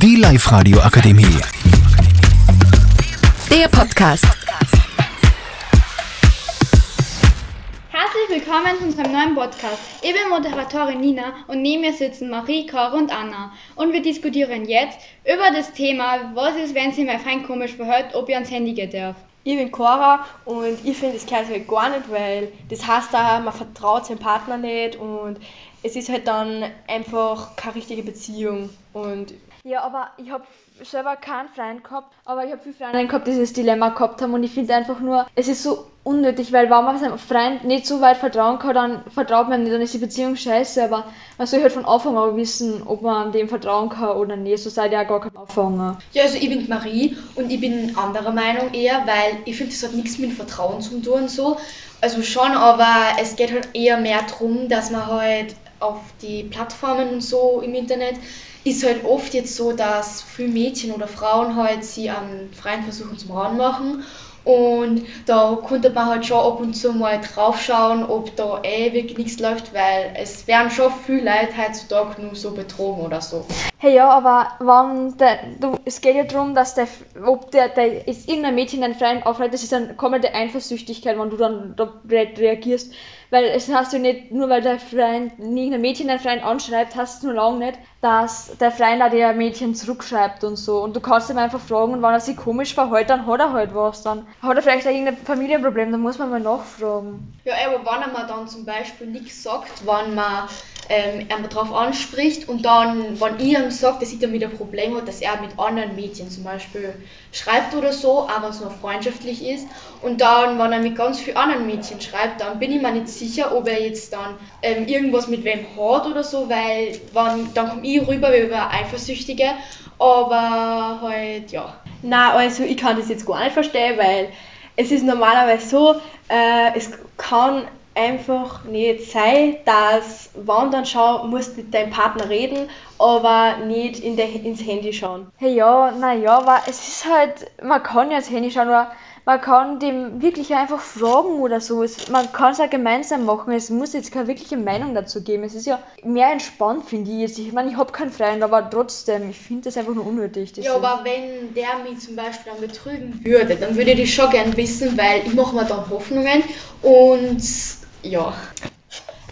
Die Live-Radio Akademie. Der Podcast. Herzlich willkommen zu unserem neuen Podcast. Ich bin Moderatorin Nina und neben mir sitzen Marie, Cora und Anna. Und wir diskutieren jetzt über das Thema, was ist, wenn sie mein Freund komisch verhält, ob ich ans Handy gehen darf. Ich bin Cora und ich finde, das gehört halt gar nicht, weil das heißt da, man vertraut seinem Partner nicht und es ist halt dann einfach keine richtige Beziehung. Und Ja, aber ich habe selber keinen Freund gehabt, aber ich habe viele Freunde gehabt, die dieses Dilemma gehabt haben und ich finde einfach nur, es ist so unnötig, weil wenn man seinem Freund nicht so weit vertrauen kann, dann vertraut man nicht, dann ist die Beziehung scheiße, aber man soll halt von Anfang an wissen, ob man dem vertrauen kann oder nicht, so seid ihr auch gar kein Anfang. Ja, also ich bin Marie und ich bin anderer Meinung eher, weil ich finde, das hat nichts mit Vertrauen zu tun und so. Also schon, aber es geht halt eher mehr darum, dass man halt auf die Plattformen und so im Internet ist halt oft jetzt so, dass viele Mädchen oder Frauen halt sie an freien Versuchen zum Rauen machen und da konnte man halt schon ab und zu mal drauf schauen, ob da eh wirklich nichts läuft, weil es werden schon viele Leute heutzutage nur so betrogen oder so. Hey ja, aber wenn der, du, es geht ja darum, dass der, ob der, der ist irgendein Mädchen deinen Freund aufhält, das ist dann komplette Eifersüchtigkeit, wenn du dann da re- reagierst. Weil es heißt ja nicht, nur weil der Freund, irgendein Mädchen deinen Freund anschreibt, heißt es nur lange nicht, dass der Freund auch der Mädchen zurückschreibt und so. Und du kannst ihm einfach fragen, und wenn er sich komisch verhält, dann hat er halt was. Dann hat er vielleicht auch irgendein Familienproblem, dann muss man mal nachfragen. Ja, aber wenn er mir dann zum Beispiel nichts sagt, wenn man ähm, ihn darauf anspricht und dann, wenn ich ihm sage, dass ich damit ein Problem hat, dass er mit anderen Mädchen zum Beispiel schreibt oder so, auch wenn es nur freundschaftlich ist, und dann, wenn er mit ganz vielen anderen Mädchen schreibt, dann bin ich mir nicht sicher, ob er jetzt dann ähm, irgendwas mit wem hat oder so, weil wenn, dann komme ich rüber wie über Eifersüchtige, aber halt, ja. na, also ich kann das jetzt gar nicht verstehen, weil es ist normalerweise so, äh, es kann einfach nicht sein, dass wenn dann schau, musst mit deinem Partner reden, aber nicht in der, ins Handy schauen. Hey ja, naja, aber es ist halt, man kann ja ins Handy schauen, aber man kann dem wirklich einfach fragen oder so. Es, man kann es ja gemeinsam machen. Es muss jetzt keine wirkliche Meinung dazu geben. Es ist ja mehr entspannt, finde ich jetzt. Ich meine, ich habe keinen Freund, aber trotzdem, ich finde das einfach nur unnötig. Ja, so. aber wenn der mich zum Beispiel dann betrügen würde, dann würde ich das schon gern wissen, weil ich mache mir dann Hoffnungen und ja.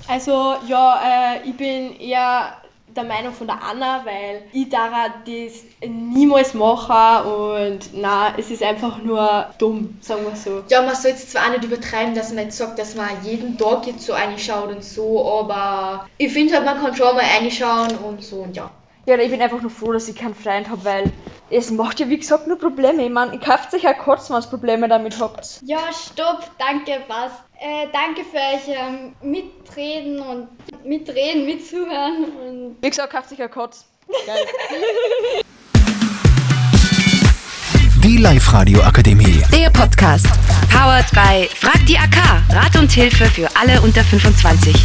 Also ja, äh, ich bin eher der Meinung von der Anna, weil ich darf das niemals machen und na, es ist einfach nur dumm, sagen wir so. Ja, man soll jetzt zwar auch nicht übertreiben, dass man jetzt sagt, dass man jeden Tag jetzt so reinschaut und so, aber ich finde halt, man kann schon mal reinschauen und so und ja. Ja, ich bin einfach nur froh, dass ich keinen Freund habe, weil es macht ja wie gesagt nur Probleme. Ich meine, ihr kauft euch ja kurz, wenn ihr Probleme damit habt. Ja, stopp, danke, was. Äh, danke für euch ähm, Mitreden und Mitreden, Mitzuhören und Wie gesagt, kauft euch ja kurz. Die Live-Radio Akademie. Der Podcast. Powered by Frag die AK. Rat und Hilfe für alle unter 25.